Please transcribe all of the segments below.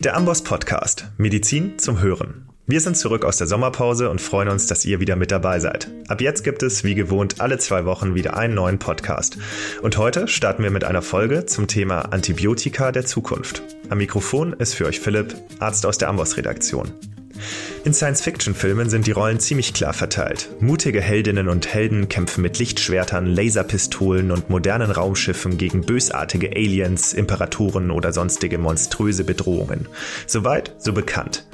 Der Amboss Podcast. Medizin zum Hören. Wir sind zurück aus der Sommerpause und freuen uns, dass ihr wieder mit dabei seid. Ab jetzt gibt es, wie gewohnt, alle zwei Wochen wieder einen neuen Podcast. Und heute starten wir mit einer Folge zum Thema Antibiotika der Zukunft. Am Mikrofon ist für euch Philipp, Arzt aus der Amboss-Redaktion. In Science-Fiction-Filmen sind die Rollen ziemlich klar verteilt. Mutige Heldinnen und Helden kämpfen mit Lichtschwertern, Laserpistolen und modernen Raumschiffen gegen bösartige Aliens, Imperatoren oder sonstige monströse Bedrohungen. Soweit, so bekannt.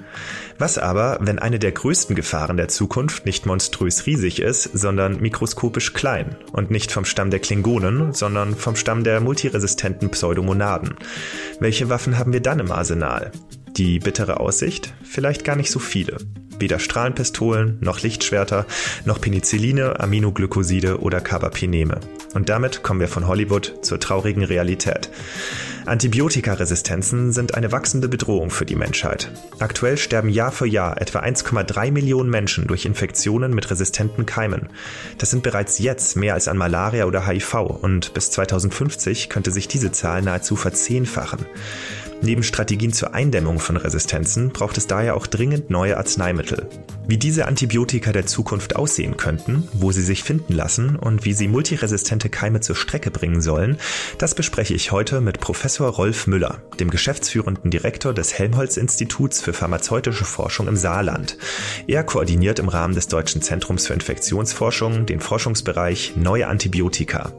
Was aber, wenn eine der größten Gefahren der Zukunft nicht monströs riesig ist, sondern mikroskopisch klein und nicht vom Stamm der Klingonen, sondern vom Stamm der multiresistenten Pseudomonaden? Welche Waffen haben wir dann im Arsenal? Die bittere Aussicht? Vielleicht gar nicht so viele. Weder Strahlenpistolen, noch Lichtschwerter, noch Penicilline, Aminoglycoside oder Carbapeneme. Und damit kommen wir von Hollywood zur traurigen Realität. Antibiotikaresistenzen sind eine wachsende Bedrohung für die Menschheit. Aktuell sterben Jahr für Jahr etwa 1,3 Millionen Menschen durch Infektionen mit resistenten Keimen. Das sind bereits jetzt mehr als an Malaria oder HIV und bis 2050 könnte sich diese Zahl nahezu verzehnfachen. Neben Strategien zur Eindämmung von Resistenzen braucht es daher auch dringend neue Arzneimittel. Wie diese Antibiotika der Zukunft aussehen könnten, wo sie sich finden lassen und wie sie multiresistente Keime zur Strecke bringen sollen, das bespreche ich heute mit Professor Rolf Müller, dem geschäftsführenden Direktor des Helmholtz-Instituts für pharmazeutische Forschung im Saarland. Er koordiniert im Rahmen des Deutschen Zentrums für Infektionsforschung den Forschungsbereich Neue Antibiotika.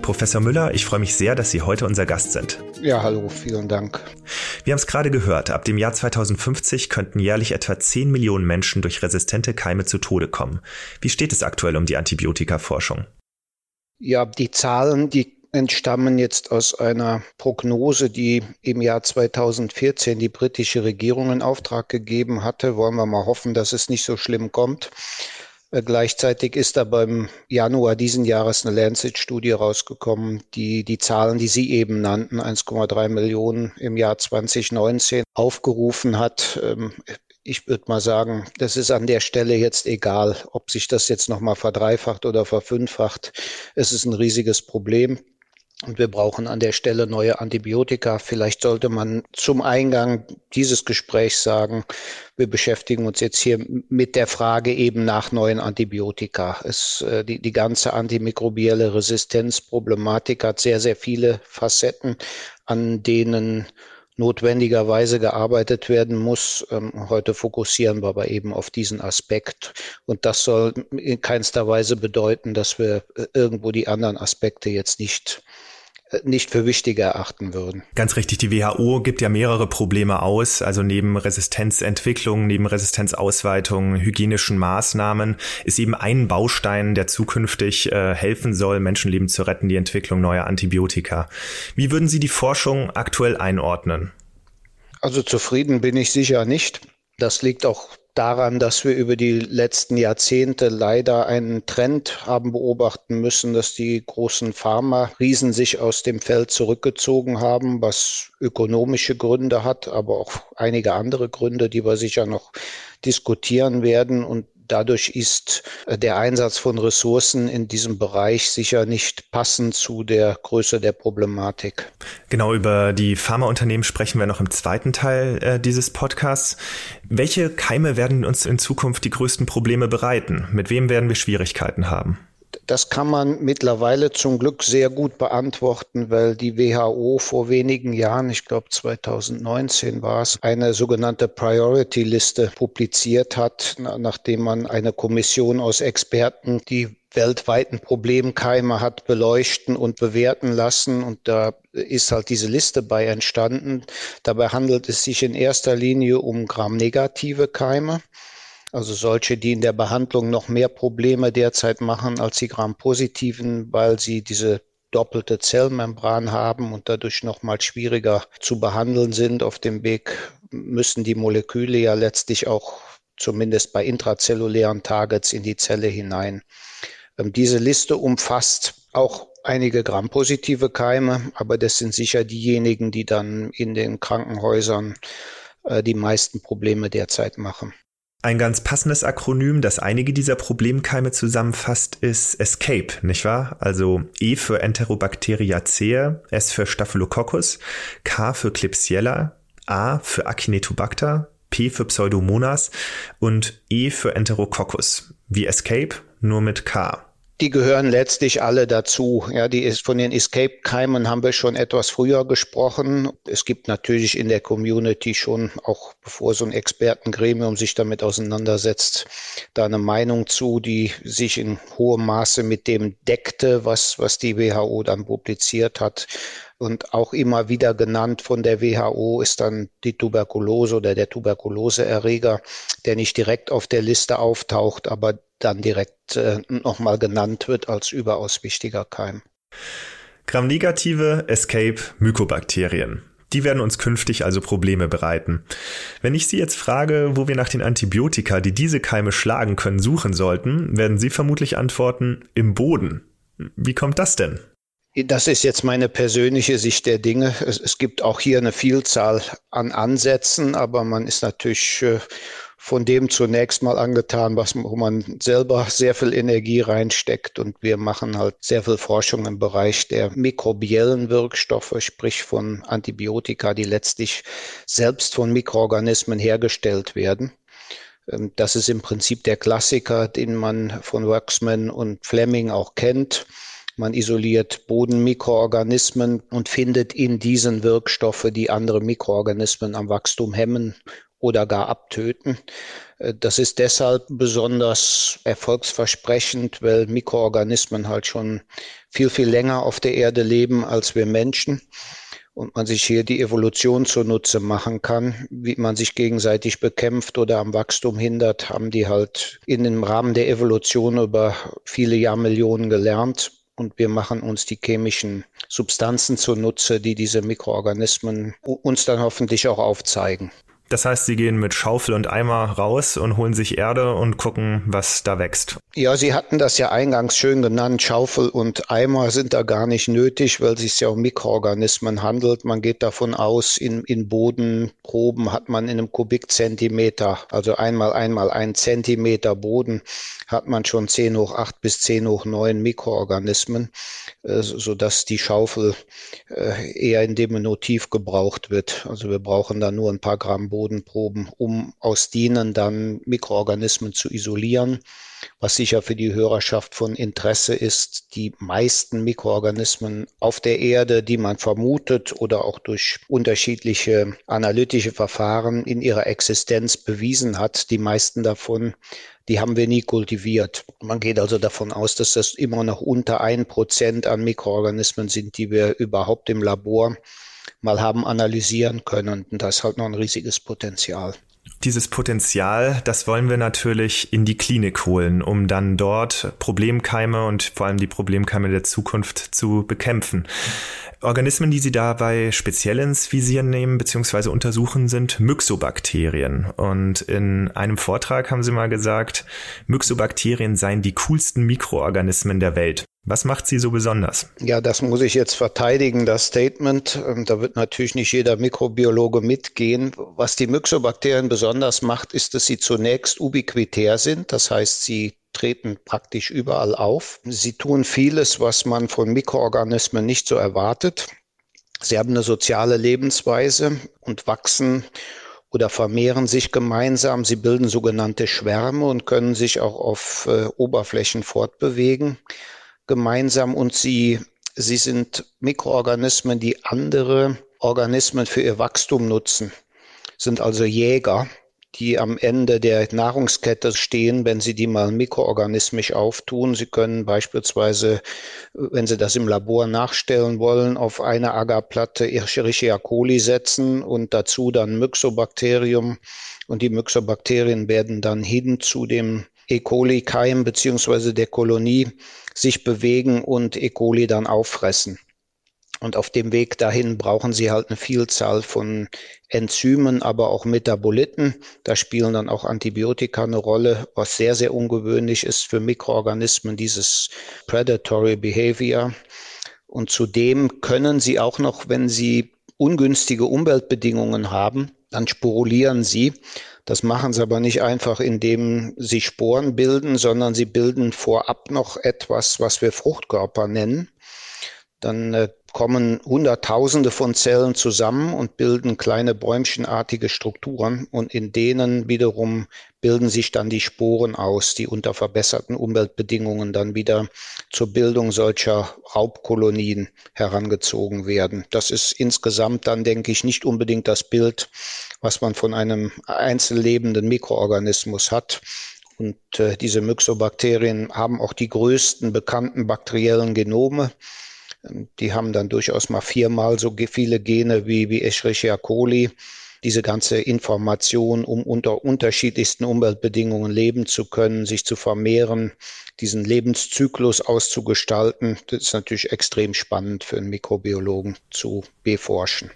Professor Müller, ich freue mich sehr, dass Sie heute unser Gast sind. Ja, hallo, vielen Dank. Wir haben es gerade gehört, ab dem Jahr 2050 könnten jährlich etwa 10 Millionen Menschen durch resistente Keime zu Tode kommen. Wie steht es aktuell um die Antibiotikaforschung? Ja, die Zahlen, die entstammen jetzt aus einer Prognose, die im Jahr 2014 die britische Regierung in Auftrag gegeben hatte. Wollen wir mal hoffen, dass es nicht so schlimm kommt. Äh, gleichzeitig ist da beim Januar diesen Jahres eine Lancet-Studie rausgekommen, die die Zahlen, die Sie eben nannten, 1,3 Millionen im Jahr 2019 aufgerufen hat. Ähm, ich würde mal sagen, das ist an der Stelle jetzt egal, ob sich das jetzt nochmal verdreifacht oder verfünffacht. Es ist ein riesiges Problem. Und wir brauchen an der Stelle neue Antibiotika. Vielleicht sollte man zum Eingang dieses Gesprächs sagen, wir beschäftigen uns jetzt hier mit der Frage eben nach neuen Antibiotika. Es, äh, die, die ganze antimikrobielle Resistenzproblematik hat sehr, sehr viele Facetten, an denen notwendigerweise gearbeitet werden muss. Ähm, heute fokussieren wir aber eben auf diesen Aspekt. Und das soll in keinster Weise bedeuten, dass wir äh, irgendwo die anderen Aspekte jetzt nicht nicht für wichtiger erachten würden. Ganz richtig, die WHO gibt ja mehrere Probleme aus, also neben Resistenzentwicklung, neben Resistenzausweitung, hygienischen Maßnahmen ist eben ein Baustein, der zukünftig äh, helfen soll, Menschenleben zu retten, die Entwicklung neuer Antibiotika. Wie würden Sie die Forschung aktuell einordnen? Also zufrieden bin ich sicher nicht. Das liegt auch daran, dass wir über die letzten Jahrzehnte leider einen Trend haben beobachten müssen, dass die großen Pharma-Riesen sich aus dem Feld zurückgezogen haben, was ökonomische Gründe hat, aber auch einige andere Gründe, die wir sicher noch diskutieren werden. Und Dadurch ist äh, der Einsatz von Ressourcen in diesem Bereich sicher nicht passend zu der Größe der Problematik. Genau, über die Pharmaunternehmen sprechen wir noch im zweiten Teil äh, dieses Podcasts. Welche Keime werden uns in Zukunft die größten Probleme bereiten? Mit wem werden wir Schwierigkeiten haben? Das kann man mittlerweile zum Glück sehr gut beantworten, weil die WHO vor wenigen Jahren, ich glaube 2019 war es, eine sogenannte Priority-Liste publiziert hat, nachdem man eine Kommission aus Experten die weltweiten Problemkeime hat beleuchten und bewerten lassen. Und da ist halt diese Liste bei entstanden. Dabei handelt es sich in erster Linie um gramnegative Keime. Also solche, die in der Behandlung noch mehr Probleme derzeit machen als die Gram-positiven, weil sie diese doppelte Zellmembran haben und dadurch noch mal schwieriger zu behandeln sind. Auf dem Weg müssen die Moleküle ja letztlich auch zumindest bei intrazellulären Targets in die Zelle hinein. Ähm, diese Liste umfasst auch einige Gram-positive Keime, aber das sind sicher diejenigen, die dann in den Krankenhäusern äh, die meisten Probleme derzeit machen. Ein ganz passendes Akronym, das einige dieser Problemkeime zusammenfasst, ist ESCAPE, nicht wahr? Also E für Enterobacteriaceae, S für Staphylococcus, K für Klebsiella, A für Acinetobacter, P für Pseudomonas und E für Enterococcus, wie Escape, nur mit K. Die gehören letztlich alle dazu. Ja, die ist von den Escape-Keimen haben wir schon etwas früher gesprochen. Es gibt natürlich in der Community schon, auch bevor so ein Expertengremium sich damit auseinandersetzt, da eine Meinung zu, die sich in hohem Maße mit dem deckte, was, was die WHO dann publiziert hat. Und auch immer wieder genannt von der WHO ist dann die Tuberkulose oder der Tuberkuloseerreger, der nicht direkt auf der Liste auftaucht, aber dann direkt äh, nochmal genannt wird als überaus wichtiger Keim. Gramnegative Escape Mykobakterien. Die werden uns künftig also Probleme bereiten. Wenn ich Sie jetzt frage, wo wir nach den Antibiotika, die diese Keime schlagen können, suchen sollten, werden Sie vermutlich antworten, im Boden. Wie kommt das denn? Das ist jetzt meine persönliche Sicht der Dinge. Es, es gibt auch hier eine Vielzahl an Ansätzen, aber man ist natürlich äh, von dem zunächst mal angetan, was, wo man selber sehr viel Energie reinsteckt. Und wir machen halt sehr viel Forschung im Bereich der mikrobiellen Wirkstoffe, sprich von Antibiotika, die letztlich selbst von Mikroorganismen hergestellt werden. Ähm, das ist im Prinzip der Klassiker, den man von Waxman und Fleming auch kennt. Man isoliert Bodenmikroorganismen und findet in diesen Wirkstoffe, die andere Mikroorganismen am Wachstum hemmen oder gar abtöten. Äh, das ist deshalb besonders erfolgsversprechend, weil Mikroorganismen halt schon viel, viel länger auf der Erde leben als wir Menschen und man sich hier die Evolution zunutze machen kann, wie man sich gegenseitig bekämpft oder am Wachstum hindert, haben die halt in dem Rahmen der Evolution über viele Jahrmillionen gelernt. Und wir machen uns die chemischen Substanzen zunutze, die diese Mikroorganismen uns dann hoffentlich auch aufzeigen. Das heißt, sie gehen mit Schaufel und Eimer raus und holen sich Erde und gucken, was da wächst. Ja, Sie hatten das ja eingangs schön genannt. Schaufel und Eimer sind da gar nicht nötig, weil es sich ja um Mikroorganismen handelt. Man geht davon aus, in, in Bodenproben hat man in einem Kubikzentimeter, also einmal einmal ein Zentimeter Boden, hat man schon 10 hoch 8 bis 10 hoch 9 Mikroorganismen, äh, sodass die Schaufel äh, eher in Diminutiv gebraucht wird. Also wir brauchen da nur ein paar Gramm Boden Bodenproben, um aus denen dann Mikroorganismen zu isolieren. Was sicher für die Hörerschaft von Interesse ist, die meisten Mikroorganismen auf der Erde, die man vermutet oder auch durch unterschiedliche analytische Verfahren in ihrer Existenz bewiesen hat, die meisten davon die haben wir nie kultiviert. Man geht also davon aus, dass das immer noch unter ein Prozent an Mikroorganismen sind, die wir überhaupt im Labor mal haben analysieren können. Und da ist halt noch ein riesiges Potenzial. Dieses Potenzial, das wollen wir natürlich in die Klinik holen, um dann dort Problemkeime und vor allem die Problemkeime der Zukunft zu bekämpfen. Organismen, die Sie dabei speziell ins Visier nehmen bzw. untersuchen, sind Myxobakterien. Und in einem Vortrag haben Sie mal gesagt, Myxobakterien seien die coolsten Mikroorganismen der Welt. Was macht sie so besonders? Ja, das muss ich jetzt verteidigen, das Statement. Ähm, da wird natürlich nicht jeder Mikrobiologe mitgehen. Was die Myxobakterien besonders macht, ist, dass sie zunächst ubiquitär sind. Das heißt, sie treten praktisch überall auf. Sie tun vieles, was man von Mikroorganismen nicht so erwartet. Sie haben eine soziale Lebensweise und wachsen oder vermehren sich gemeinsam. Sie bilden sogenannte Schwärme und können sich auch auf äh, Oberflächen fortbewegen gemeinsam und sie, sie sind Mikroorganismen, die andere Organismen für ihr Wachstum nutzen, sind also Jäger, die am Ende der Nahrungskette stehen, wenn Sie die mal mikroorganismisch auftun. Sie können beispielsweise, wenn Sie das im Labor nachstellen wollen, auf eine Agarplatte Escherichia coli setzen und dazu dann Myxobakterium. Und die Myxobakterien werden dann hin zu dem E. coli-Keim beziehungsweise der Kolonie sich bewegen und E. coli dann auffressen. Und auf dem Weg dahin brauchen sie halt eine Vielzahl von Enzymen, aber auch Metaboliten. Da spielen dann auch Antibiotika eine Rolle, was sehr, sehr ungewöhnlich ist für Mikroorganismen, dieses Predatory Behavior. Und zudem können sie auch noch, wenn sie ungünstige Umweltbedingungen haben, dann sporulieren sie. Das machen sie aber nicht einfach, indem sie Sporen bilden, sondern sie bilden vorab noch etwas, was wir Fruchtkörper nennen. Dann äh, kommen Hunderttausende von Zellen zusammen und bilden kleine bäumchenartige Strukturen und in denen wiederum bilden sich dann die Sporen aus, die unter verbesserten Umweltbedingungen dann wieder zur Bildung solcher Raubkolonien herangezogen werden. Das ist insgesamt dann, denke ich, nicht unbedingt das Bild, was man von einem einzellebenden Mikroorganismus hat. Und äh, diese Myxobakterien haben auch die größten bekannten bakteriellen Genome. Die haben dann durchaus mal viermal so viele Gene wie, wie Escherichia coli. Diese ganze Information, um unter unterschiedlichsten Umweltbedingungen leben zu können, sich zu vermehren, diesen Lebenszyklus auszugestalten, das ist natürlich extrem spannend für einen Mikrobiologen zu beforschen.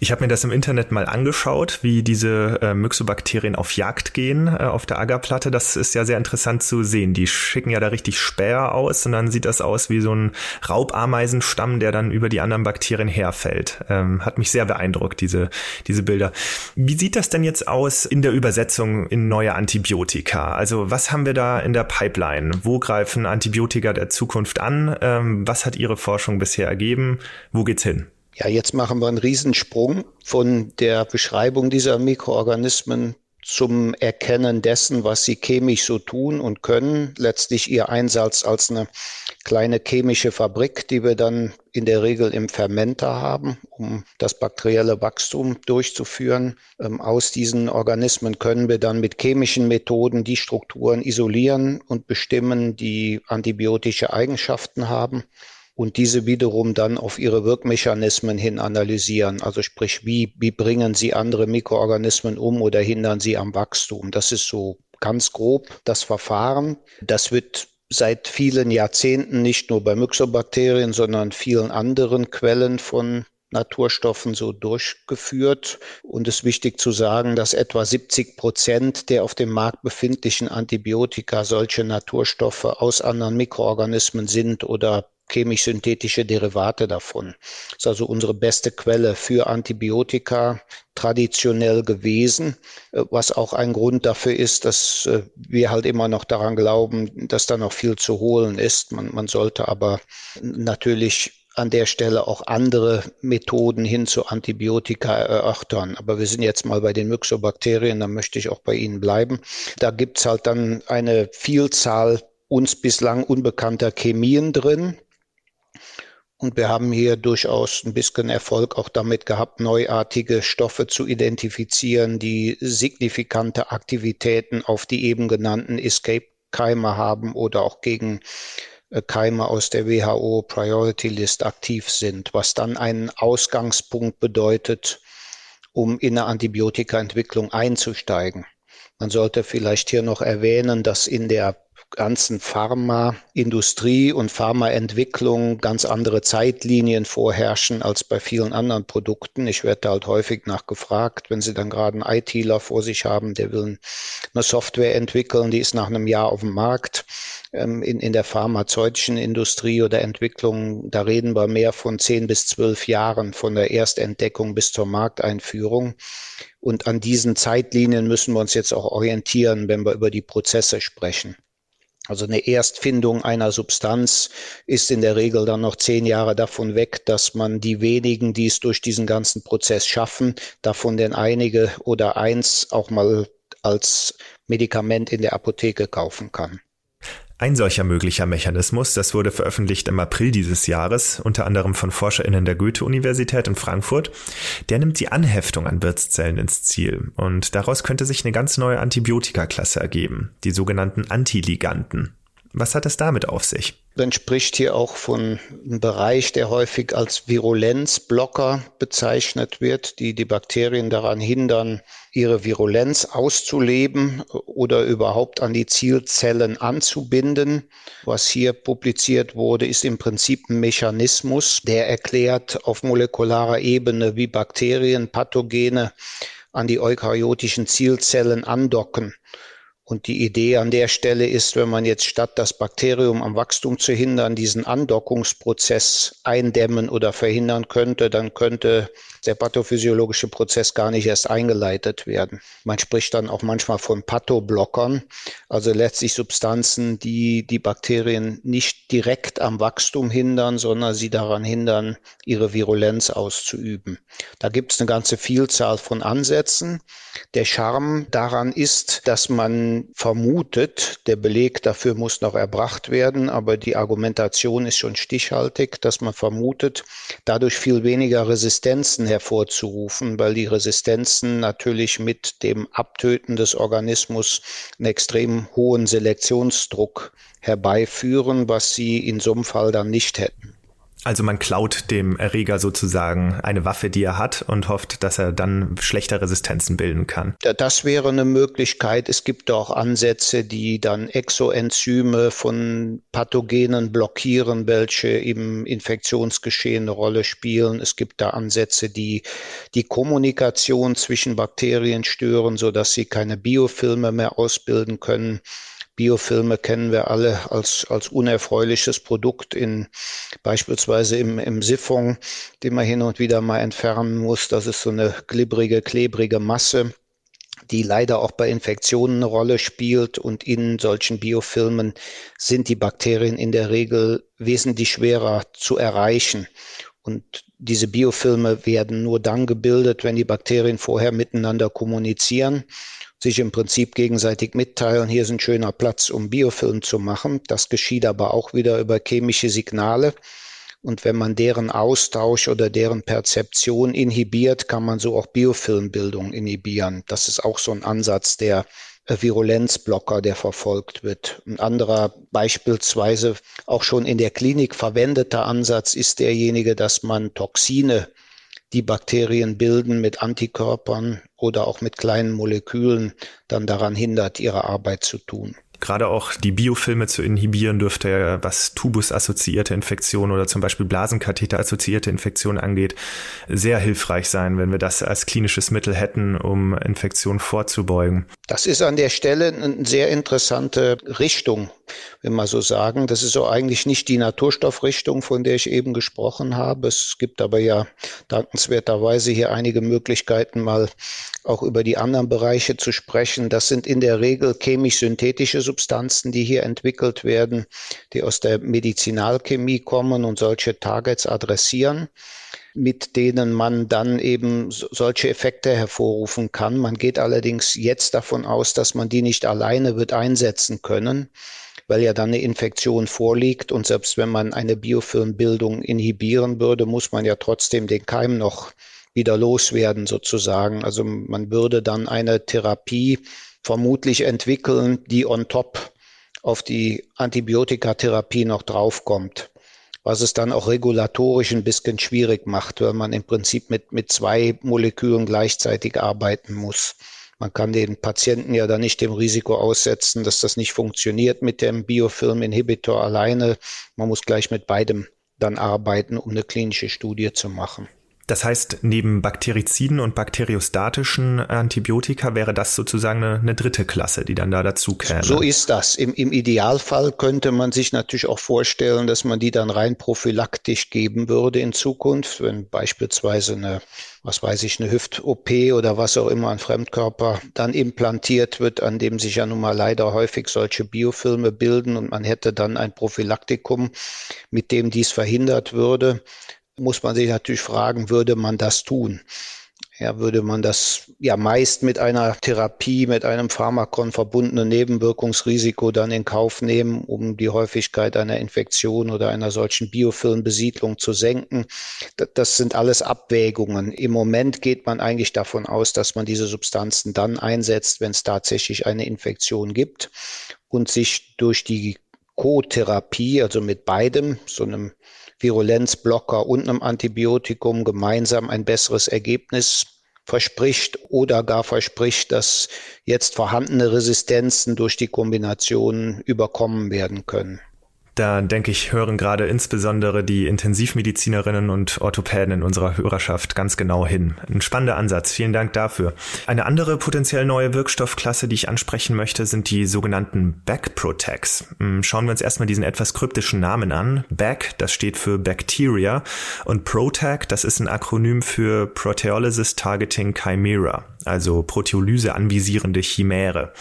Ich habe mir das im Internet mal angeschaut, wie diese äh, Myxobakterien auf Jagd gehen äh, auf der Agerplatte. Das ist ja sehr interessant zu sehen. Die schicken ja da richtig Späher aus und dann sieht das aus wie so ein Raubameisenstamm, der dann über die anderen Bakterien herfällt. Ähm, hat mich sehr beeindruckt, diese, diese Bilder. Wie sieht das denn jetzt aus in der Übersetzung in neue Antibiotika? Also was haben wir da in der Pipeline? Wo greifen Antibiotika der Zukunft an? Ähm, was hat Ihre Forschung bisher ergeben? Wo geht's hin? Ja, jetzt machen wir einen Riesensprung von der Beschreibung dieser Mikroorganismen zum Erkennen dessen, was sie chemisch so tun und können. Letztlich ihr Einsatz als eine kleine chemische Fabrik, die wir dann in der Regel im Fermenter haben, um das bakterielle Wachstum durchzuführen. Ähm, aus diesen Organismen können wir dann mit chemischen Methoden die Strukturen isolieren und bestimmen, die antibiotische Eigenschaften haben und diese wiederum dann auf ihre Wirkmechanismen hin analysieren. Also sprich, wie, wie bringen sie andere Mikroorganismen um oder hindern sie am Wachstum? Das ist so ganz grob das Verfahren. Das wird seit vielen Jahrzehnten nicht nur bei Myxobakterien, sondern vielen anderen Quellen von Naturstoffen so durchgeführt. Und es ist wichtig zu sagen, dass etwa 70 Prozent der auf dem Markt befindlichen Antibiotika solche Naturstoffe aus anderen Mikroorganismen sind oder chemisch-synthetische Derivate davon. Das ist also unsere beste Quelle für Antibiotika traditionell gewesen, äh, was auch ein Grund dafür ist, dass äh, wir halt immer noch daran glauben, dass da noch viel zu holen ist. Man, man sollte aber natürlich an der Stelle auch andere Methoden hin zu Antibiotika erörtern. Aber wir sind jetzt mal bei den Myxobakterien, da möchte ich auch bei Ihnen bleiben. Da gibt's halt dann eine Vielzahl uns bislang unbekannter Chemien drin, und wir haben hier durchaus ein bisschen Erfolg auch damit gehabt, neuartige Stoffe zu identifizieren, die signifikante Aktivitäten auf die eben genannten Escape-Keime haben oder auch gegen äh, Keime aus der WHO Priority List aktiv sind, was dann einen Ausgangspunkt bedeutet, um in eine Antibiotikaentwicklung einzusteigen. Man sollte vielleicht hier noch erwähnen, dass in der ganzen Pharmaindustrie und Pharmaentwicklung ganz andere Zeitlinien vorherrschen als bei vielen anderen Produkten. Ich werde halt häufig nachgefragt, wenn Sie dann gerade einen ITler vor sich haben, der will eine Software entwickeln, die ist nach einem Jahr auf dem Markt. Ähm, in, in der pharmazeutischen Industrie oder Entwicklung, da reden wir mehr von zehn bis zwölf Jahren von der Erstentdeckung bis zur Markteinführung. Und an diesen Zeitlinien müssen wir uns jetzt auch orientieren, wenn wir über die Prozesse sprechen. Also eine Erstfindung einer Substanz ist in der Regel dann noch zehn Jahre davon weg, dass man die wenigen, die es durch diesen ganzen Prozess schaffen, davon denn einige oder eins auch mal als Medikament in der Apotheke kaufen kann. Ein solcher möglicher Mechanismus, das wurde veröffentlicht im April dieses Jahres, unter anderem von ForscherInnen der Goethe-Universität in Frankfurt, der nimmt die Anheftung an Wirtszellen ins Ziel. Und daraus könnte sich eine ganz neue Antibiotikaklasse ergeben, die sogenannten Antiliganten. Was hat es damit auf sich? Man spricht hier auch von einem Bereich, der häufig als Virulenzblocker bezeichnet wird, die die Bakterien daran hindern, ihre Virulenz auszuleben oder überhaupt an die Zielzellen anzubinden. Was hier publiziert wurde, ist im Prinzip ein Mechanismus, der erklärt auf molekularer Ebene, wie Bakterien, Pathogene an die eukaryotischen Zielzellen andocken und die Idee an der Stelle ist, wenn man jetzt statt das Bakterium am Wachstum zu hindern, diesen Andockungsprozess eindämmen oder verhindern könnte, dann könnte der pathophysiologische Prozess gar nicht erst eingeleitet werden. Man spricht dann auch manchmal von Pathoblockern, also letztlich Substanzen, die die Bakterien nicht direkt am Wachstum hindern, sondern sie daran hindern, ihre Virulenz auszuüben. Da gibt es eine ganze Vielzahl von Ansätzen. Der Charme daran ist, dass man vermutet, der Beleg dafür muss noch erbracht werden, aber die Argumentation ist schon stichhaltig, dass man vermutet, dadurch viel weniger Resistenzen hervorzurufen, weil die Resistenzen natürlich mit dem Abtöten des Organismus einen extrem hohen Selektionsdruck herbeiführen, was sie in so einem Fall dann nicht hätten. Also man klaut dem Erreger sozusagen eine Waffe, die er hat und hofft, dass er dann schlechter Resistenzen bilden kann. Das wäre eine Möglichkeit. Es gibt auch Ansätze, die dann Exoenzyme von Pathogenen blockieren, welche im Infektionsgeschehen eine Rolle spielen. Es gibt da Ansätze, die die Kommunikation zwischen Bakterien stören, sodass sie keine Biofilme mehr ausbilden können. Biofilme kennen wir alle als, als unerfreuliches Produkt in beispielsweise im, im Siphon, den man hin und wieder mal entfernen muss. Das ist so eine glibbrige, klebrige Masse die leider auch bei Infektionen eine Rolle spielt. Und in solchen Biofilmen sind die Bakterien in der Regel wesentlich schwerer zu erreichen. Und diese Biofilme werden nur dann gebildet, wenn die Bakterien vorher miteinander kommunizieren sich im Prinzip gegenseitig mitteilen, hier ist ein schöner Platz, um Biofilm zu machen. Das geschieht aber auch wieder über chemische Signale. Und wenn man deren Austausch oder deren Perzeption inhibiert, kann man so auch Biofilmbildung inhibieren. Das ist auch so ein Ansatz der Virulenzblocker, der verfolgt wird. Ein anderer beispielsweise auch schon in der Klinik verwendeter Ansatz ist derjenige, dass man Toxine die Bakterien bilden mit Antikörpern oder auch mit kleinen Molekülen dann daran hindert, ihre Arbeit zu tun. Gerade auch die Biofilme zu inhibieren dürfte, was Tubus-assoziierte Infektionen oder zum Beispiel Blasenkatheter-assoziierte Infektionen angeht, sehr hilfreich sein, wenn wir das als klinisches Mittel hätten, um Infektionen vorzubeugen. Das ist an der Stelle eine sehr interessante Richtung, wenn man so sagen. Das ist so eigentlich nicht die Naturstoffrichtung, von der ich eben gesprochen habe. Es gibt aber ja dankenswerterweise hier einige Möglichkeiten, mal auch über die anderen Bereiche zu sprechen. Das sind in der Regel chemisch-synthetische Substanzen, die hier entwickelt werden, die aus der Medizinalchemie kommen und solche Targets adressieren mit denen man dann eben solche Effekte hervorrufen kann. Man geht allerdings jetzt davon aus, dass man die nicht alleine wird einsetzen können, weil ja dann eine Infektion vorliegt und selbst wenn man eine Biofilmbildung inhibieren würde, muss man ja trotzdem den Keim noch wieder loswerden sozusagen. Also man würde dann eine Therapie vermutlich entwickeln, die on top auf die Antibiotikatherapie noch draufkommt. Was es dann auch regulatorisch ein bisschen schwierig macht, weil man im Prinzip mit, mit zwei Molekülen gleichzeitig arbeiten muss. Man kann den Patienten ja dann nicht dem Risiko aussetzen, dass das nicht funktioniert mit dem Biofilm-Inhibitor alleine. Man muss gleich mit beidem dann arbeiten, um eine klinische Studie zu machen. Das heißt, neben Bakteriziden und bakteriostatischen Antibiotika wäre das sozusagen eine, eine, dritte Klasse, die dann da dazu käme. So ist das. Im, Im Idealfall könnte man sich natürlich auch vorstellen, dass man die dann rein prophylaktisch geben würde in Zukunft, wenn beispielsweise eine was weiß ich, eine Hüft-OP oder was auch immer, ein Fremdkörper dann implantiert wird, an dem sich ja nun mal leider häufig solche Biofilme bilden und man hätte dann ein Prophylaktikum, mit dem dies verhindert würde muss man sich natürlich fragen, würde man das tun? Ja, würde man das ja meist mit einer Therapie, mit einem Pharmakon verbundenen Nebenwirkungsrisiko dann in Kauf nehmen, um die Häufigkeit einer Infektion oder einer solchen Biofilmbesiedlung zu senken. Das sind alles Abwägungen. Im Moment geht man eigentlich davon aus, dass man diese Substanzen dann einsetzt, wenn es tatsächlich eine Infektion gibt und sich durch die Co-Therapie, also mit beidem, so einem Virulenzblocker und einem Antibiotikum gemeinsam ein besseres Ergebnis verspricht oder gar verspricht, dass jetzt vorhandene Resistenzen durch die Kombination überkommen werden können. Da denke ich, hören gerade insbesondere die Intensivmedizinerinnen und Orthopäden in unserer Hörerschaft ganz genau hin. Ein spannender Ansatz. Vielen Dank dafür. Eine andere potenziell neue Wirkstoffklasse, die ich ansprechen möchte, sind die sogenannten Backprotects. Hm, schauen wir uns erstmal diesen etwas kryptischen Namen an. Back, das steht für Bacteria und Protec, das ist ein Akronym für Proteolysis Targeting Chimera, also Proteolyse anvisierende Chimäre.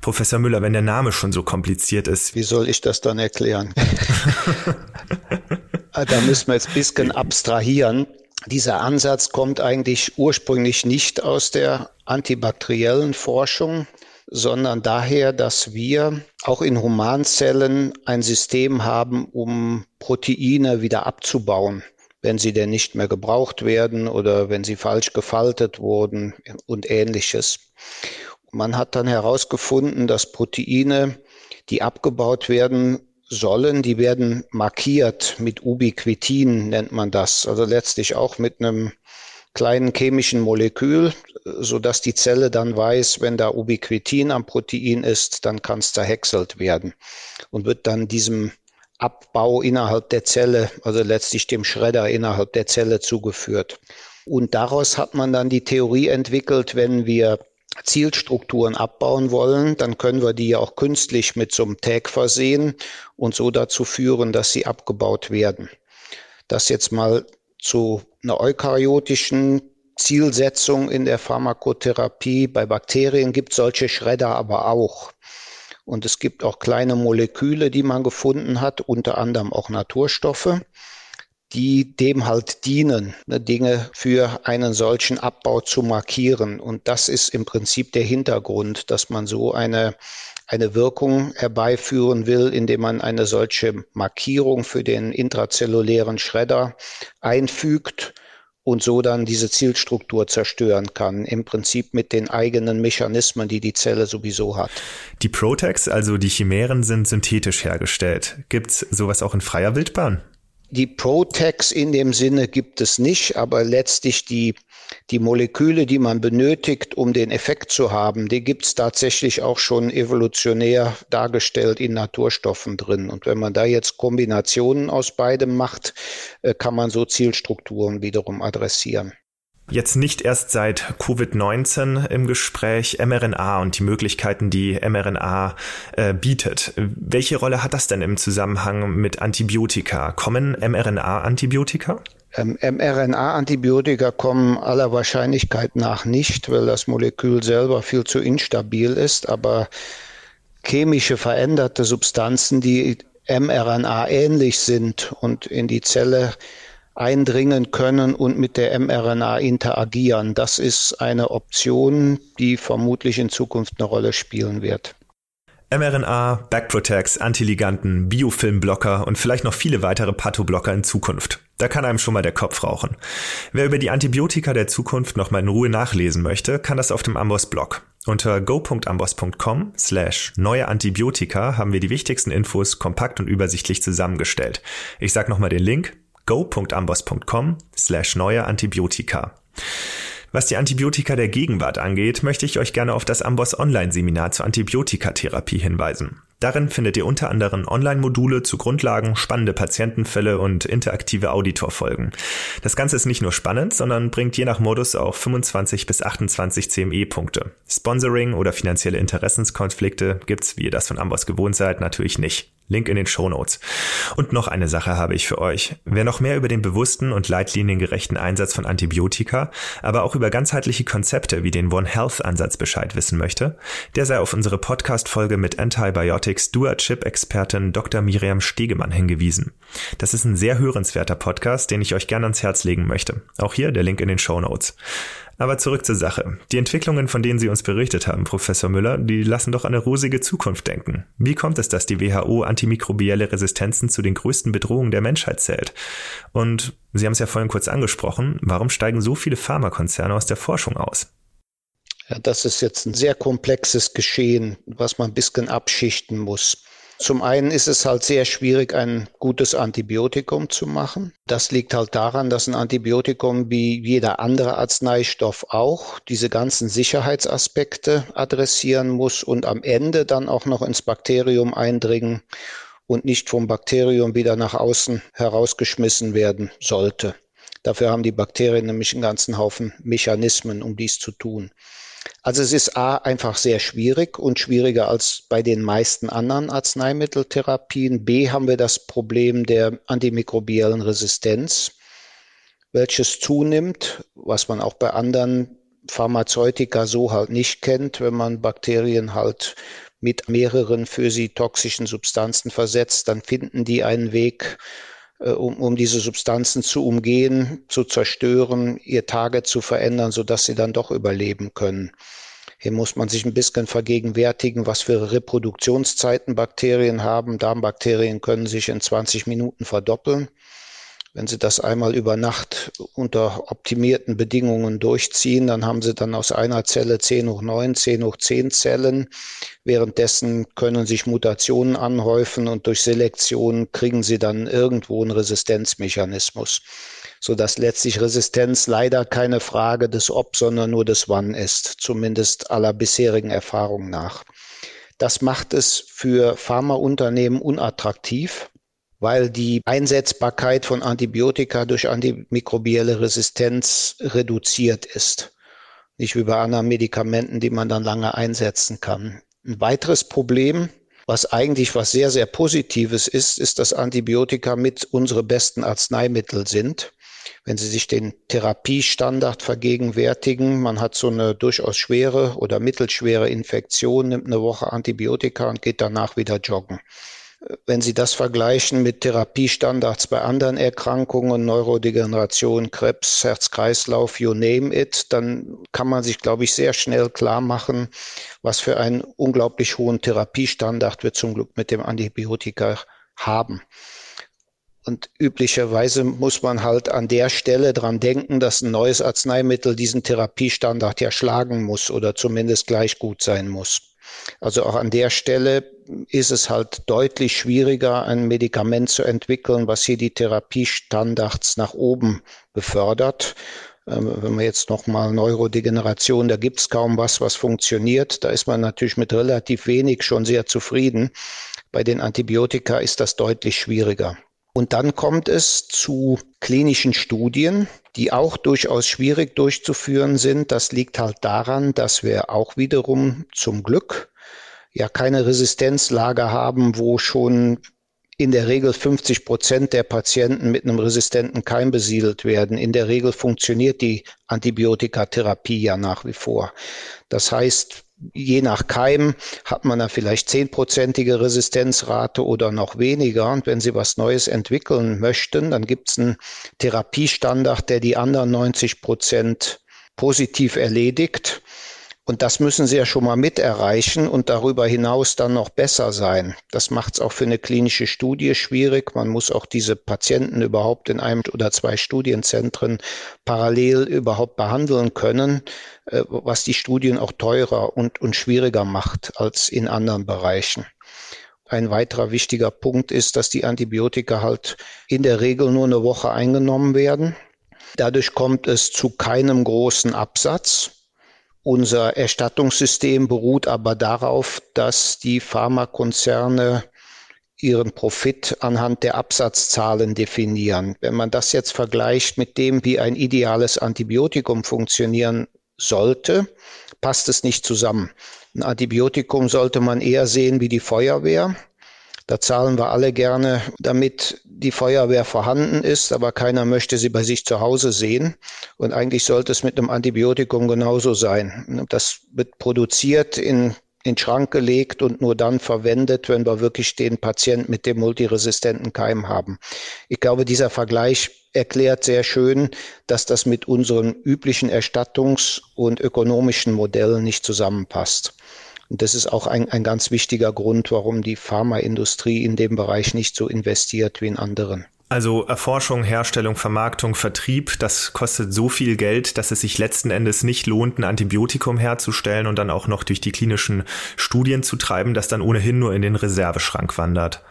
Professor Müller, wenn der Name schon so kompliziert ist. Wie soll ich das dann erklären? da müssen wir jetzt ein bisschen abstrahieren. Dieser Ansatz kommt eigentlich ursprünglich nicht aus der antibakteriellen Forschung, sondern daher, dass wir auch in Humanzellen ein System haben, um Proteine wieder abzubauen, wenn sie denn nicht mehr gebraucht werden oder wenn sie falsch gefaltet wurden und ähnliches. Man hat dann herausgefunden, dass Proteine, die abgebaut werden sollen, die werden markiert mit Ubiquitin, nennt man das. Also letztlich auch mit einem kleinen chemischen Molekül, so dass die Zelle dann weiß, wenn da Ubiquitin am Protein ist, dann kann es zerhäckselt werden und wird dann diesem Abbau innerhalb der Zelle, also letztlich dem Schredder innerhalb der Zelle zugeführt. Und daraus hat man dann die Theorie entwickelt, wenn wir Zielstrukturen abbauen wollen, dann können wir die ja auch künstlich mit so einem Tag versehen und so dazu führen, dass sie abgebaut werden. Das jetzt mal zu einer eukaryotischen Zielsetzung in der Pharmakotherapie. Bei Bakterien gibt solche Schredder aber auch. Und es gibt auch kleine Moleküle, die man gefunden hat, unter anderem auch Naturstoffe die dem halt dienen, ne, Dinge für einen solchen Abbau zu markieren. Und das ist im Prinzip der Hintergrund, dass man so eine, eine Wirkung herbeiführen will, indem man eine solche Markierung für den intrazellulären Schredder einfügt und so dann diese Zielstruktur zerstören kann, im Prinzip mit den eigenen Mechanismen, die die Zelle sowieso hat. Die Protex, also die Chimären, sind synthetisch hergestellt. Gibt's sowas auch in freier Wildbahn? Die Protex in dem Sinne gibt es nicht, aber letztlich die, die Moleküle, die man benötigt, um den Effekt zu haben, die gibt es tatsächlich auch schon evolutionär dargestellt in Naturstoffen drin. Und wenn man da jetzt Kombinationen aus beidem macht, äh, kann man so Zielstrukturen wiederum adressieren. Jetzt nicht erst seit Covid-19 im Gespräch mRNA und die Möglichkeiten, die mRNA äh, bietet. Welche Rolle hat das denn im Zusammenhang mit Antibiotika? Kommen mRNA-Antibiotika? Ähm, mRNA-Antibiotika kommen aller Wahrscheinlichkeit nach nicht, weil das Molekül selber viel zu instabil ist, aber chemische veränderte Substanzen, die mRNA ähnlich sind und in die Zelle eindringen können und mit der mRNA interagieren. Das ist eine Option, die vermutlich in Zukunft eine Rolle spielen wird mRNA, Backprotects, Antiliganten, Biofilmblocker und vielleicht noch viele weitere Pathoblocker in Zukunft. Da kann einem schon mal der Kopf rauchen. Wer über die Antibiotika der Zukunft noch mal in Ruhe nachlesen möchte, kann das auf dem Amboss Blog. Unter go.amboss.com slash neue Antibiotika haben wir die wichtigsten Infos kompakt und übersichtlich zusammengestellt. Ich sag nochmal den Link go.amboss.com slash neue Antibiotika. Was die Antibiotika der Gegenwart angeht, möchte ich euch gerne auf das Amboss Online-Seminar zur Antibiotikatherapie hinweisen. Darin findet ihr unter anderem Online-Module zu Grundlagen, spannende Patientenfälle und interaktive Auditorfolgen. Das Ganze ist nicht nur spannend, sondern bringt je nach Modus auch 25 bis 28 CME-Punkte. Sponsoring oder finanzielle Interessenskonflikte gibt's, wie ihr das von Amboss gewohnt seid, natürlich nicht. Link in den Show Notes. Und noch eine Sache habe ich für euch. Wer noch mehr über den bewussten und leitliniengerechten Einsatz von Antibiotika, aber auch über ganzheitliche Konzepte wie den One Health Ansatz Bescheid wissen möchte, der sei auf unsere Podcast-Folge mit Antibiotics Dual Chip Expertin Dr. Miriam Stegemann hingewiesen. Das ist ein sehr hörenswerter Podcast, den ich euch gerne ans Herz legen möchte. Auch hier der Link in den Show Notes. Aber zurück zur Sache. Die Entwicklungen, von denen Sie uns berichtet haben, Professor Müller, die lassen doch eine rosige Zukunft denken. Wie kommt es, dass die WHO antimikrobielle Resistenzen zu den größten Bedrohungen der Menschheit zählt? Und Sie haben es ja vorhin kurz angesprochen, warum steigen so viele Pharmakonzerne aus der Forschung aus? Ja, das ist jetzt ein sehr komplexes Geschehen, was man ein bisschen abschichten muss. Zum einen ist es halt sehr schwierig, ein gutes Antibiotikum zu machen. Das liegt halt daran, dass ein Antibiotikum wie jeder andere Arzneistoff auch diese ganzen Sicherheitsaspekte adressieren muss und am Ende dann auch noch ins Bakterium eindringen und nicht vom Bakterium wieder nach außen herausgeschmissen werden sollte. Dafür haben die Bakterien nämlich einen ganzen Haufen Mechanismen, um dies zu tun. Also es ist A einfach sehr schwierig und schwieriger als bei den meisten anderen Arzneimitteltherapien. B haben wir das Problem der antimikrobiellen Resistenz, welches zunimmt, was man auch bei anderen Pharmazeutika so halt nicht kennt, wenn man Bakterien halt mit mehreren für sie toxischen Substanzen versetzt, dann finden die einen Weg, um, um diese Substanzen zu umgehen, zu zerstören, ihr Target zu verändern, sodass sie dann doch überleben können. Hier muss man sich ein bisschen vergegenwärtigen, was für Reproduktionszeiten Bakterien haben. Darmbakterien können sich in 20 Minuten verdoppeln. Wenn Sie das einmal über Nacht unter optimierten Bedingungen durchziehen, dann haben Sie dann aus einer Zelle 10 hoch 9, 10 hoch 10 Zellen. Währenddessen können sich Mutationen anhäufen und durch Selektion kriegen Sie dann irgendwo einen Resistenzmechanismus, sodass letztlich Resistenz leider keine Frage des Ob, sondern nur des Wann ist, zumindest aller bisherigen Erfahrungen nach. Das macht es für Pharmaunternehmen unattraktiv weil die Einsetzbarkeit von Antibiotika durch antimikrobielle Resistenz reduziert ist. Nicht wie bei anderen Medikamenten, die man dann lange einsetzen kann. Ein weiteres Problem, was eigentlich was sehr, sehr Positives ist, ist, dass Antibiotika mit unsere besten Arzneimittel sind. Wenn Sie sich den Therapiestandard vergegenwärtigen, man hat so eine durchaus schwere oder mittelschwere Infektion, nimmt eine Woche Antibiotika und geht danach wieder joggen. Wenn Sie das vergleichen mit Therapiestandards bei anderen Erkrankungen, Neurodegeneration, Krebs, Herz-Kreislauf, you name it, dann kann man sich, glaube ich, sehr schnell klar machen, was für einen unglaublich hohen Therapiestandard wir zum Glück mit dem Antibiotika haben. Und üblicherweise muss man halt an der Stelle dran denken, dass ein neues Arzneimittel diesen Therapiestandard ja schlagen muss oder zumindest gleich gut sein muss. Also auch an der Stelle ist es halt deutlich schwieriger, ein Medikament zu entwickeln, was hier die Therapiestandards nach oben befördert. Ähm, wenn man jetzt nochmal Neurodegeneration, da gibt es kaum was, was funktioniert. Da ist man natürlich mit relativ wenig schon sehr zufrieden. Bei den Antibiotika ist das deutlich schwieriger. Und dann kommt es zu klinischen Studien, die auch durchaus schwierig durchzuführen sind. Das liegt halt daran, dass wir auch wiederum zum Glück ja keine Resistenzlager haben, wo schon in der Regel 50 Prozent der Patienten mit einem resistenten Keim besiedelt werden. In der Regel funktioniert die Antibiotikatherapie ja nach wie vor. Das heißt, je nach Keim hat man da vielleicht zehnprozentige Resistenzrate oder noch weniger. Und wenn Sie was Neues entwickeln möchten, dann gibt es einen Therapiestandard, der die anderen 90 Prozent positiv erledigt. Und das müssen Sie ja schon mal mit erreichen und darüber hinaus dann noch besser sein. Das macht es auch für eine klinische Studie schwierig. Man muss auch diese Patienten überhaupt in einem oder zwei Studienzentren parallel überhaupt behandeln können, äh, was die Studien auch teurer und, und schwieriger macht als in anderen Bereichen. Ein weiterer wichtiger Punkt ist, dass die Antibiotika halt in der Regel nur eine Woche eingenommen werden. Dadurch kommt es zu keinem großen Absatz. Unser Erstattungssystem beruht aber darauf, dass die Pharmakonzerne ihren Profit anhand der Absatzzahlen definieren. Wenn man das jetzt vergleicht mit dem, wie ein ideales Antibiotikum funktionieren sollte, passt es nicht zusammen. Ein Antibiotikum sollte man eher sehen wie die Feuerwehr. Da zahlen wir alle gerne, damit die Feuerwehr vorhanden ist, aber keiner möchte sie bei sich zu Hause sehen. Und eigentlich sollte es mit einem Antibiotikum genauso sein. Das wird produziert in in den Schrank gelegt und nur dann verwendet, wenn wir wirklich den Patient mit dem multiresistenten Keim haben. Ich glaube, dieser Vergleich erklärt sehr schön, dass das mit unseren üblichen Erstattungs- und ökonomischen Modellen nicht zusammenpasst. Und das ist auch ein, ein ganz wichtiger Grund, warum die Pharmaindustrie in dem Bereich nicht so investiert wie in anderen. Also Erforschung, Herstellung, Vermarktung, Vertrieb, das kostet so viel Geld, dass es sich letzten Endes nicht lohnt, ein Antibiotikum herzustellen und dann auch noch durch die klinischen Studien zu treiben, das dann ohnehin nur in den Reserveschrank wandert.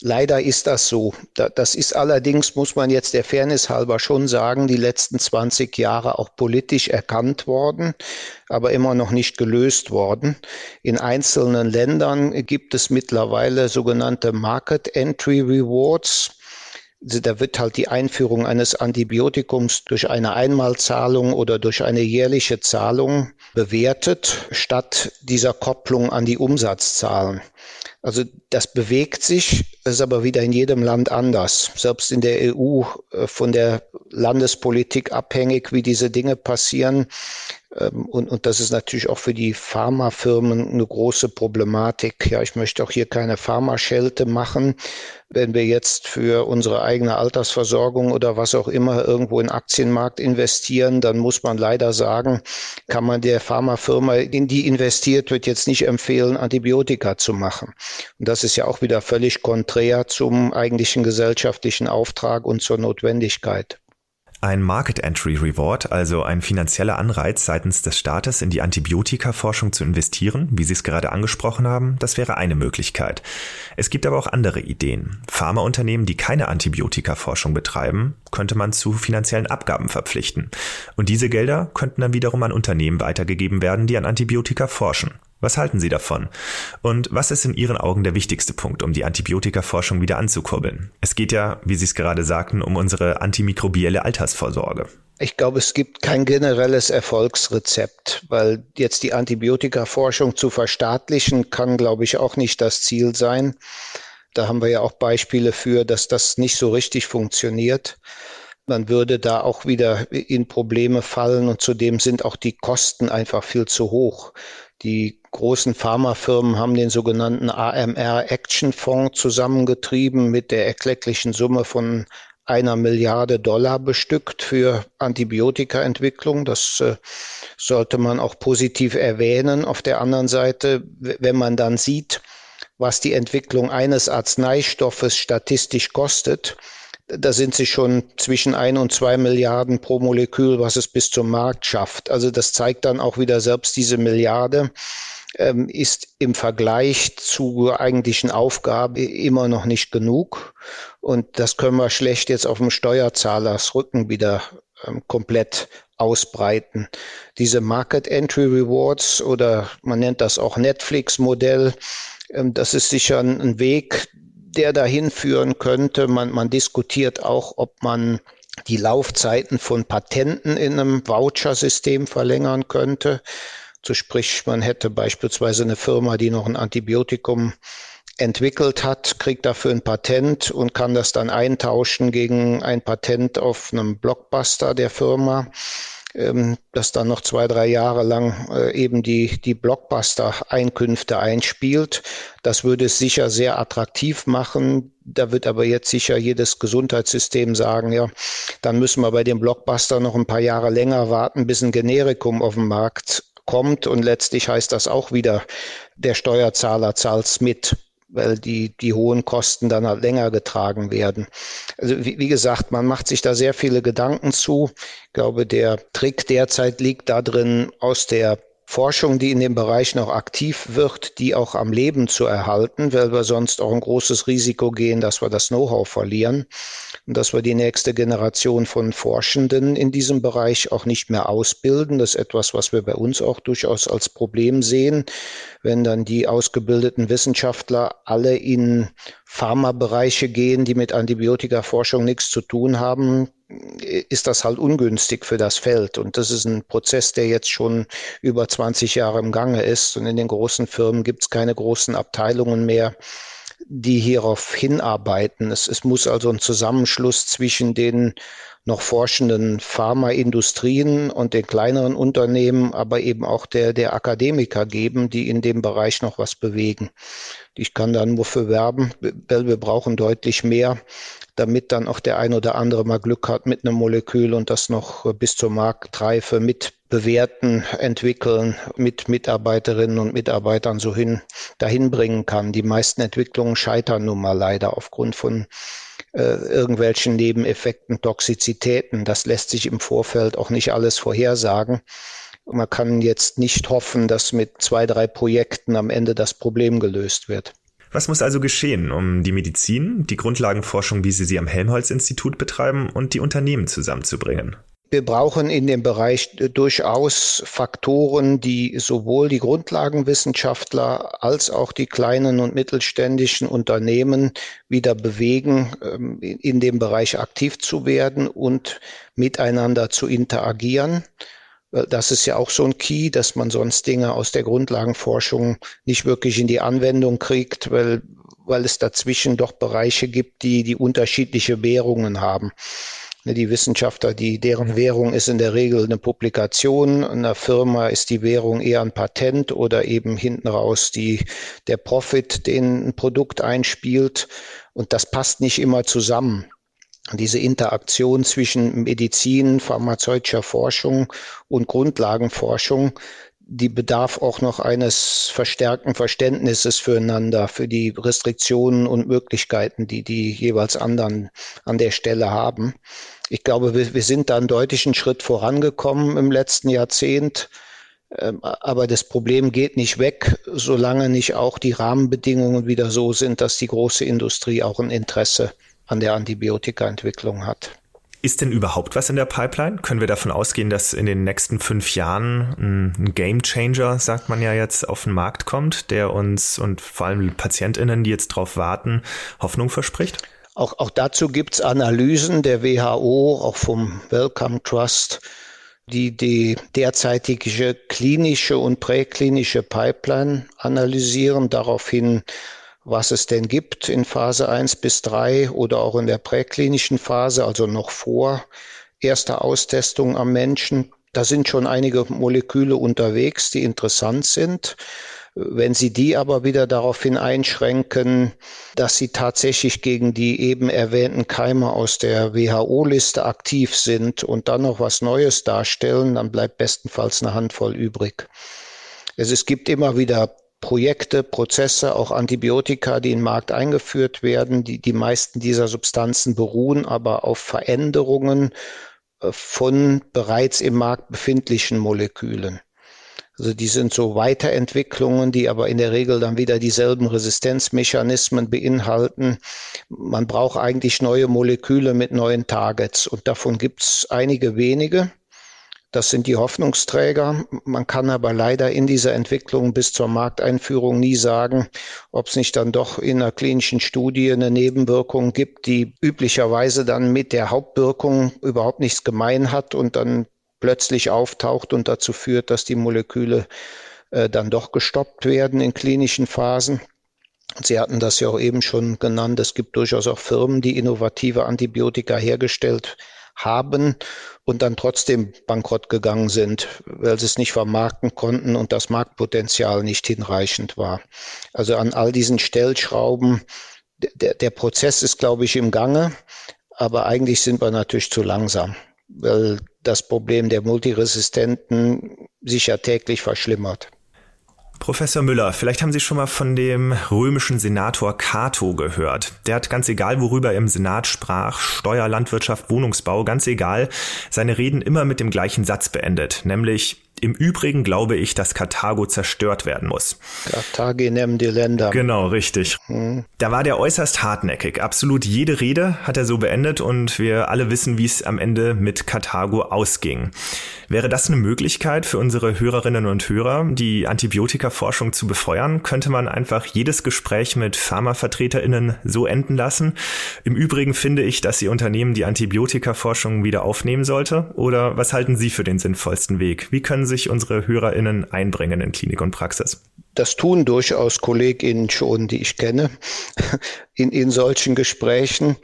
Leider ist das so. Das ist allerdings, muss man jetzt der Fairness halber schon sagen, die letzten 20 Jahre auch politisch erkannt worden, aber immer noch nicht gelöst worden. In einzelnen Ländern gibt es mittlerweile sogenannte Market Entry Rewards. Also da wird halt die Einführung eines Antibiotikums durch eine Einmalzahlung oder durch eine jährliche Zahlung bewertet, statt dieser Kopplung an die Umsatzzahlen. Also das bewegt sich, ist aber wieder in jedem Land anders. Selbst in der EU äh, von der Landespolitik abhängig, wie diese Dinge passieren. Ähm, und, und das ist natürlich auch für die Pharmafirmen eine große Problematik. Ja, ich möchte auch hier keine Pharmaschelte machen. Wenn wir jetzt für unsere eigene Altersversorgung oder was auch immer irgendwo in Aktienmarkt investieren, dann muss man leider sagen, kann man der Pharmafirma, in die investiert wird, jetzt nicht empfehlen, Antibiotika zu machen. Und das ist ja auch wieder völlig konträr zum eigentlichen gesellschaftlichen Auftrag und zur Notwendigkeit. Ein Market Entry Reward, also ein finanzieller Anreiz seitens des Staates in die Antibiotikaforschung zu investieren, wie Sie es gerade angesprochen haben, das wäre eine Möglichkeit. Es gibt aber auch andere Ideen. Pharmaunternehmen, die keine Antibiotikaforschung betreiben, könnte man zu finanziellen Abgaben verpflichten. Und diese Gelder könnten dann wiederum an Unternehmen weitergegeben werden, die an Antibiotika forschen. Was halten Sie davon? Und was ist in Ihren Augen der wichtigste Punkt, um die Antibiotikaforschung wieder anzukurbeln? Es geht ja, wie Sie es gerade sagten, um unsere antimikrobielle Altersvorsorge. Ich glaube, es gibt kein generelles Erfolgsrezept, weil jetzt die Antibiotikaforschung zu verstaatlichen kann, glaube ich, auch nicht das Ziel sein. Da haben wir ja auch Beispiele für, dass das nicht so richtig funktioniert. Man würde da auch wieder in Probleme fallen und zudem sind auch die Kosten einfach viel zu hoch. Die großen Pharmafirmen haben den sogenannten AMR Action Fonds zusammengetrieben mit der erklecklichen Summe von einer Milliarde Dollar bestückt für Antibiotikaentwicklung. Das äh, sollte man auch positiv erwähnen. Auf der anderen Seite, wenn man dann sieht, was die Entwicklung eines Arzneistoffes statistisch kostet, da sind sie schon zwischen ein und zwei Milliarden pro Molekül, was es bis zum Markt schafft. Also das zeigt dann auch wieder selbst diese Milliarde ähm, ist im Vergleich zur eigentlichen Aufgabe immer noch nicht genug. Und das können wir schlecht jetzt auf dem Steuerzahlers Rücken wieder ähm, komplett ausbreiten. Diese Market Entry Rewards oder man nennt das auch Netflix-Modell, ähm, das ist sicher ein Weg, der dahin führen könnte. Man, man diskutiert auch, ob man die Laufzeiten von Patenten in einem Voucher-System verlängern könnte. So sprich, man hätte beispielsweise eine Firma, die noch ein Antibiotikum entwickelt hat, kriegt dafür ein Patent und kann das dann eintauschen gegen ein Patent auf einem Blockbuster der Firma ähm, das dann noch zwei, drei Jahre lang äh, eben die, die Blockbuster-Einkünfte einspielt. Das würde es sicher sehr attraktiv machen. Da wird aber jetzt sicher jedes Gesundheitssystem sagen, ja, dann müssen wir bei dem Blockbuster noch ein paar Jahre länger warten, bis ein Generikum auf den Markt kommt. Und letztlich heißt das auch wieder, der Steuerzahler zahlt's mit weil die, die hohen Kosten dann halt länger getragen werden. Also wie, wie gesagt, man macht sich da sehr viele Gedanken zu. Ich glaube, der Trick derzeit liegt da drin, aus der Forschung, die in dem Bereich noch aktiv wird, die auch am Leben zu erhalten, weil wir sonst auch ein großes Risiko gehen, dass wir das Know-how verlieren und dass wir die nächste Generation von Forschenden in diesem Bereich auch nicht mehr ausbilden. Das ist etwas, was wir bei uns auch durchaus als Problem sehen, wenn dann die ausgebildeten Wissenschaftler alle in Pharmabereiche gehen, die mit Antibiotikaforschung nichts zu tun haben, ist das halt ungünstig für das Feld. Und das ist ein Prozess, der jetzt schon über 20 Jahre im Gange ist. Und in den großen Firmen gibt es keine großen Abteilungen mehr, die hierauf hinarbeiten. Es, es muss also ein Zusammenschluss zwischen den noch forschenden Pharmaindustrien und den kleineren Unternehmen, aber eben auch der, der Akademiker geben, die in dem Bereich noch was bewegen. Ich kann da nur für werben, weil wir brauchen deutlich mehr, damit dann auch der ein oder andere mal Glück hat mit einem Molekül und das noch bis zur Marktreife mit bewerten, entwickeln, mit Mitarbeiterinnen und Mitarbeitern so hin, dahin bringen kann. Die meisten Entwicklungen scheitern nun mal leider aufgrund von äh, irgendwelchen Nebeneffekten, Toxizitäten. Das lässt sich im Vorfeld auch nicht alles vorhersagen. Man kann jetzt nicht hoffen, dass mit zwei, drei Projekten am Ende das Problem gelöst wird. Was muss also geschehen, um die Medizin, die Grundlagenforschung, wie Sie sie am Helmholtz-Institut betreiben, und die Unternehmen zusammenzubringen? Wir brauchen in dem Bereich durchaus Faktoren, die sowohl die Grundlagenwissenschaftler als auch die kleinen und mittelständischen Unternehmen wieder bewegen, ähm, in dem Bereich aktiv zu werden und miteinander zu interagieren. Das ist ja auch so ein Key, dass man sonst Dinge aus der Grundlagenforschung nicht wirklich in die Anwendung kriegt, weil, weil es dazwischen doch Bereiche gibt, die die unterschiedliche Währungen haben. Ne, die Wissenschaftler, die, deren Währung ist in der Regel eine Publikation. In einer Firma ist die Währung eher ein Patent oder eben hinten raus die, der Profit, den ein Produkt einspielt. Und das passt nicht immer zusammen. Diese Interaktion zwischen Medizin, pharmazeutischer Forschung und Grundlagenforschung, die bedarf auch noch eines verstärkten Verständnisses füreinander, für die Restriktionen und Möglichkeiten, die die jeweils anderen an der Stelle haben. Ich glaube, wir, wir sind da einen deutlichen Schritt vorangekommen im letzten Jahrzehnt. Ähm, aber das Problem geht nicht weg, solange nicht auch die Rahmenbedingungen wieder so sind, dass die große Industrie auch ein Interesse an der Antibiotikaentwicklung hat. Ist denn überhaupt was in der Pipeline? Können wir davon ausgehen, dass in den nächsten fünf Jahren ein Game Changer, sagt man ja jetzt, auf den Markt kommt, der uns und vor allem PatientInnen, die jetzt drauf warten, Hoffnung verspricht? Auch, auch dazu gibt's Analysen der WHO, auch vom Wellcome Trust, die die derzeitige klinische und präklinische Pipeline analysieren, daraufhin, was es denn gibt in Phase 1 bis 3 oder auch in der präklinischen Phase, also noch vor erster Austestung am Menschen. Da sind schon einige Moleküle unterwegs, die interessant sind. Wenn Sie die aber wieder daraufhin einschränken, dass sie tatsächlich gegen die eben erwähnten Keime aus der WHO-Liste aktiv sind und dann noch was Neues darstellen, dann bleibt bestenfalls eine Handvoll übrig. Es, es gibt immer wieder Projekte, Prozesse, auch Antibiotika, die in den Markt eingeführt werden. Die, die meisten dieser Substanzen beruhen aber auf Veränderungen äh, von bereits im Markt befindlichen Molekülen. Also die sind so Weiterentwicklungen, die aber in der Regel dann wieder dieselben Resistenzmechanismen beinhalten. Man braucht eigentlich neue Moleküle mit neuen Targets und davon gibt es einige wenige. Das sind die Hoffnungsträger. Man kann aber leider in dieser Entwicklung bis zur Markteinführung nie sagen, ob es nicht dann doch in einer klinischen Studie eine Nebenwirkung gibt, die üblicherweise dann mit der Hauptwirkung überhaupt nichts gemein hat und dann plötzlich auftaucht und dazu führt, dass die Moleküle äh, dann doch gestoppt werden in klinischen Phasen. Sie hatten das ja auch eben schon genannt. Es gibt durchaus auch Firmen, die innovative Antibiotika hergestellt haben und dann trotzdem bankrott gegangen sind, weil sie es nicht vermarkten konnten und das Marktpotenzial nicht hinreichend war. Also an all diesen Stellschrauben, der, der Prozess ist, glaube ich, im Gange, aber eigentlich sind wir natürlich zu langsam weil das Problem der Multiresistenten sich ja täglich verschlimmert. Professor Müller, vielleicht haben Sie schon mal von dem römischen Senator Cato gehört. Der hat ganz egal, worüber er im Senat sprach, Steuer, Landwirtschaft, Wohnungsbau, ganz egal, seine Reden immer mit dem gleichen Satz beendet, nämlich im Übrigen glaube ich, dass Karthago zerstört werden muss. Carthaginem die Länder. Genau, richtig. Hm. Da war der äußerst hartnäckig. Absolut jede Rede hat er so beendet und wir alle wissen, wie es am Ende mit Karthago ausging. Wäre das eine Möglichkeit für unsere Hörerinnen und Hörer, die Antibiotikaforschung zu befeuern? Könnte man einfach jedes Gespräch mit PharmavertreterInnen so enden lassen? Im Übrigen finde ich, dass Ihr Unternehmen die Antibiotikaforschung wieder aufnehmen sollte. Oder was halten Sie für den sinnvollsten Weg? Wie können sich unsere HörerInnen einbringen in Klinik und Praxis? Das tun durchaus KollegInnen schon, die ich kenne, in, in solchen Gesprächen.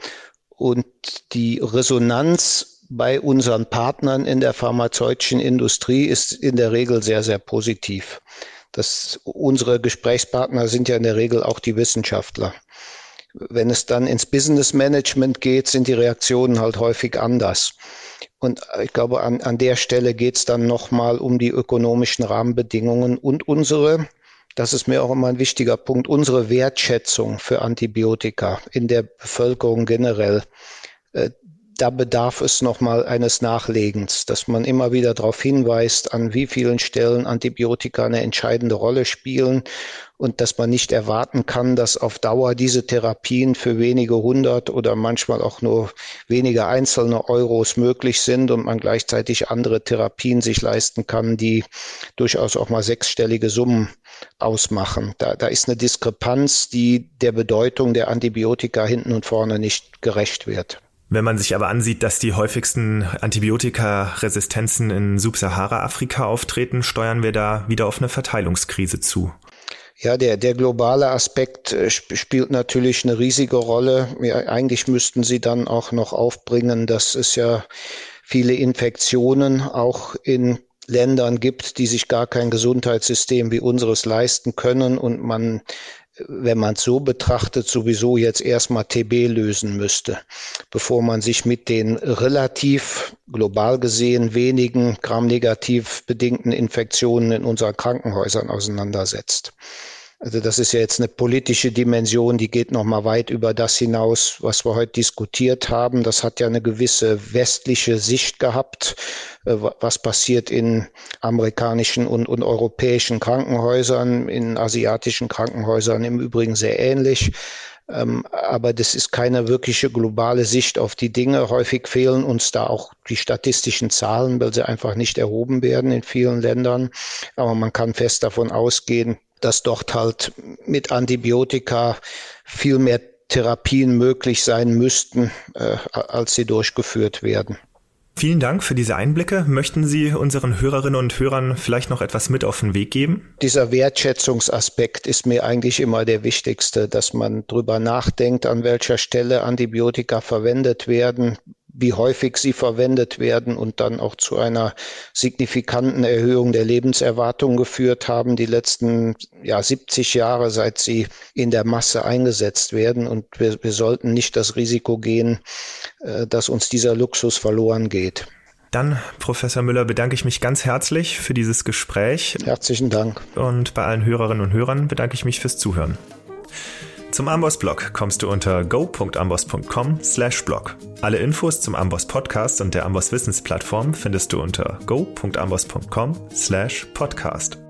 Und die Resonanz bei unseren Partnern in der pharmazeutischen Industrie ist in der Regel sehr, sehr positiv. Das, unsere Gesprächspartner sind ja in der Regel auch die Wissenschaftler. Wenn es dann ins Business Management geht, sind die Reaktionen halt häufig anders. Und ich glaube, an, an der Stelle geht es dann nochmal um die ökonomischen Rahmenbedingungen und unsere, das ist mir auch immer ein wichtiger Punkt, unsere Wertschätzung für Antibiotika in der Bevölkerung generell. Da bedarf es nochmal eines Nachlegens, dass man immer wieder darauf hinweist, an wie vielen Stellen Antibiotika eine entscheidende Rolle spielen und dass man nicht erwarten kann, dass auf Dauer diese Therapien für wenige hundert oder manchmal auch nur wenige einzelne Euros möglich sind und man gleichzeitig andere Therapien sich leisten kann, die durchaus auch mal sechsstellige Summen ausmachen. Da, da ist eine Diskrepanz, die der Bedeutung der Antibiotika hinten und vorne nicht gerecht wird. Wenn man sich aber ansieht, dass die häufigsten Antibiotikaresistenzen in Subsahara-Afrika auftreten, steuern wir da wieder auf eine Verteilungskrise zu. Ja, der, der globale Aspekt äh, spielt natürlich eine riesige Rolle. Ja, eigentlich müssten Sie dann auch noch aufbringen, dass es ja viele Infektionen auch in Ländern gibt, die sich gar kein Gesundheitssystem wie unseres leisten können und man wenn man es so betrachtet, sowieso jetzt erstmal TB lösen müsste, bevor man sich mit den relativ global gesehen wenigen gramnegativ bedingten Infektionen in unseren Krankenhäusern auseinandersetzt. Also das ist ja jetzt eine politische Dimension, die geht noch mal weit über das hinaus, was wir heute diskutiert haben. Das hat ja eine gewisse westliche Sicht gehabt, äh, was passiert in amerikanischen und, und europäischen Krankenhäusern, in asiatischen Krankenhäusern im Übrigen sehr ähnlich. Ähm, aber das ist keine wirkliche globale Sicht auf die Dinge. Häufig fehlen uns da auch die statistischen Zahlen, weil sie einfach nicht erhoben werden in vielen Ländern. Aber man kann fest davon ausgehen, dass dort halt mit Antibiotika viel mehr Therapien möglich sein müssten, äh, als sie durchgeführt werden. Vielen Dank für diese Einblicke. Möchten Sie unseren Hörerinnen und Hörern vielleicht noch etwas mit auf den Weg geben? Dieser Wertschätzungsaspekt ist mir eigentlich immer der wichtigste, dass man drüber nachdenkt, an welcher Stelle Antibiotika verwendet werden, wie häufig sie verwendet werden und dann auch zu einer signifikanten Erhöhung der Lebenserwartung geführt haben, die letzten ja, 70 Jahre, seit sie in der Masse eingesetzt werden. Und wir, wir sollten nicht das Risiko gehen, äh, dass uns dieser Luxus verloren geht. Dann, Professor Müller, bedanke ich mich ganz herzlich für dieses Gespräch. Herzlichen Dank. Und bei allen Hörerinnen und Hörern bedanke ich mich fürs Zuhören. Zum Amboss-Blog kommst du unter go.amboss.com/blog. Alle Infos zum Amboss Podcast und der Amboss Wissensplattform findest du unter go.amboss.com/podcast.